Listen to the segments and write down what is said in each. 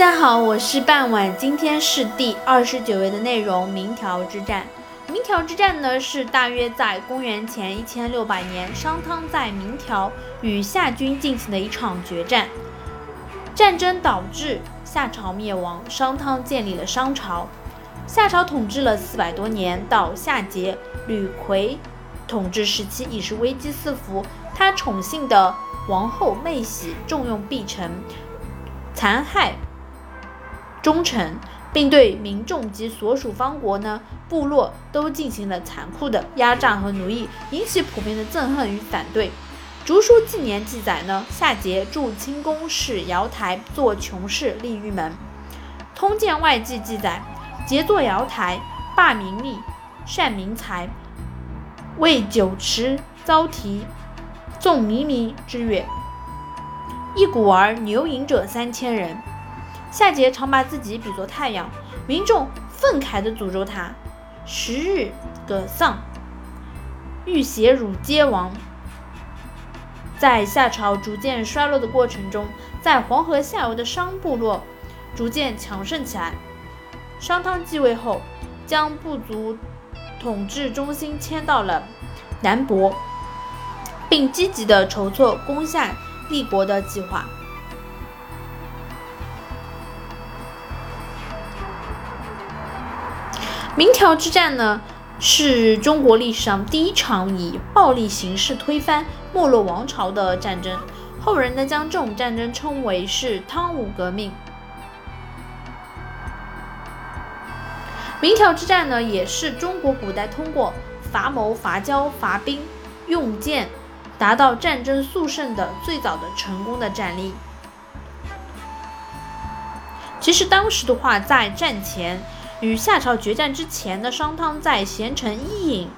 大家好，我是半晚，今天是第二十九页的内容。明条之战，明条之战呢是大约在公元前一千六百年，商汤在明条与夏军进行的一场决战。战争导致夏朝灭亡，商汤建立了商朝。夏朝统治了四百多年，到夏桀、吕逵统治时期已是危机四伏。他宠幸的王后妹喜重用必臣，残害。忠诚，并对民众及所属方国呢部落都进行了残酷的压榨和奴役，引起普遍的憎恨与反对。《竹书纪年》记载呢，夏桀筑清宫，使瑶台，作穷室，立玉门。《通鉴外记》记载，桀作瑶台，罢民利，善民财，为酒池遭提，纵靡靡之乐。一鼓儿牛饮者三千人。夏桀常把自己比作太阳，民众愤慨地诅咒他，十日葛丧，欲血汝皆亡。在夏朝逐渐衰落的过程中，在黄河下游的商部落逐渐强盛起来。商汤继位后，将部族统治中心迁到了南亳，并积极地筹措攻下立国的计划。明条之战呢，是中国历史上第一场以暴力形式推翻没落王朝的战争。后人呢，将这种战争称为是汤武革命。明条之战呢，也是中国古代通过伐谋、伐交、伐兵、用剑，达到战争速胜的最早的成功的战例。其实当时的话，在战前。与夏朝决战之前的商汤在贤臣伊尹、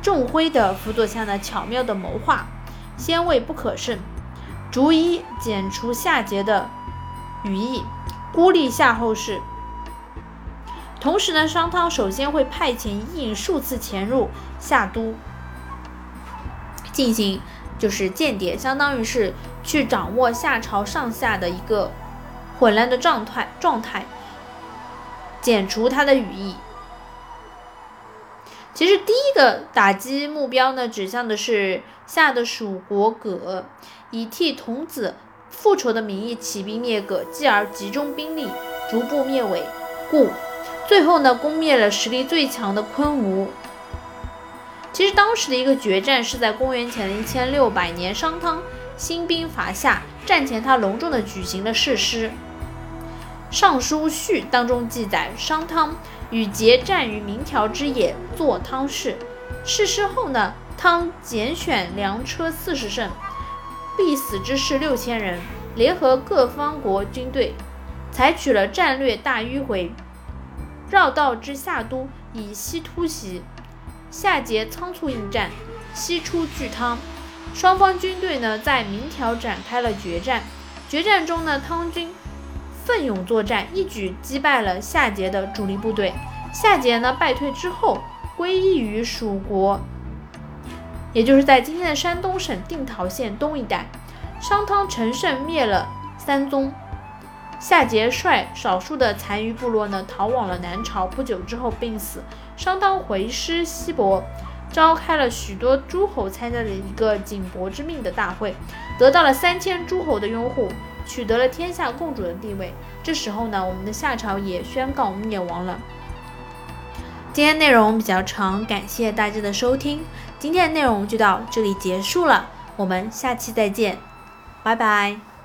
仲辉的辅佐下呢，巧妙的谋划，先位不可胜，逐一剪除夏桀的羽翼，孤立夏后氏。同时呢，商汤首先会派遣伊尹数次潜入夏都，进行就是间谍，相当于是去掌握夏朝上下的一个混乱的状态状态。剪除他的羽翼。其实第一个打击目标呢，指向的是夏的属国葛，以替童子复仇的名义起兵灭葛，继而集中兵力逐步灭尾故，最后呢攻灭了实力最强的昆吾。其实当时的一个决战是在公元前的一千六百年，商汤兴兵伐夏，战前他隆重的举行了誓师。《尚书序》当中记载，商汤与桀战于明条之野，作汤氏。誓师后呢，汤拣选良车四十乘，必死之士六千人，联合各方国军队，采取了战略大迂回，绕道至夏都，以西突袭。夏桀仓促应战，西出拒汤。双方军队呢，在明条展开了决战。决战中呢，汤军。奋勇作战，一举击败了夏桀的主力部队。夏桀呢败退之后，归依于蜀国，也就是在今天的山东省定陶县东一带。商汤乘胜灭了三宗，夏桀率少数的残余部落呢逃往了南朝。不久之后病死。商汤回师西伯，召开了许多诸侯参加的一个景伯之命的大会，得到了三千诸侯的拥护。取得了天下共主的地位，这时候呢，我们的夏朝也宣告灭亡了。今天内容比较长，感谢大家的收听，今天的内容就到这里结束了，我们下期再见，拜拜。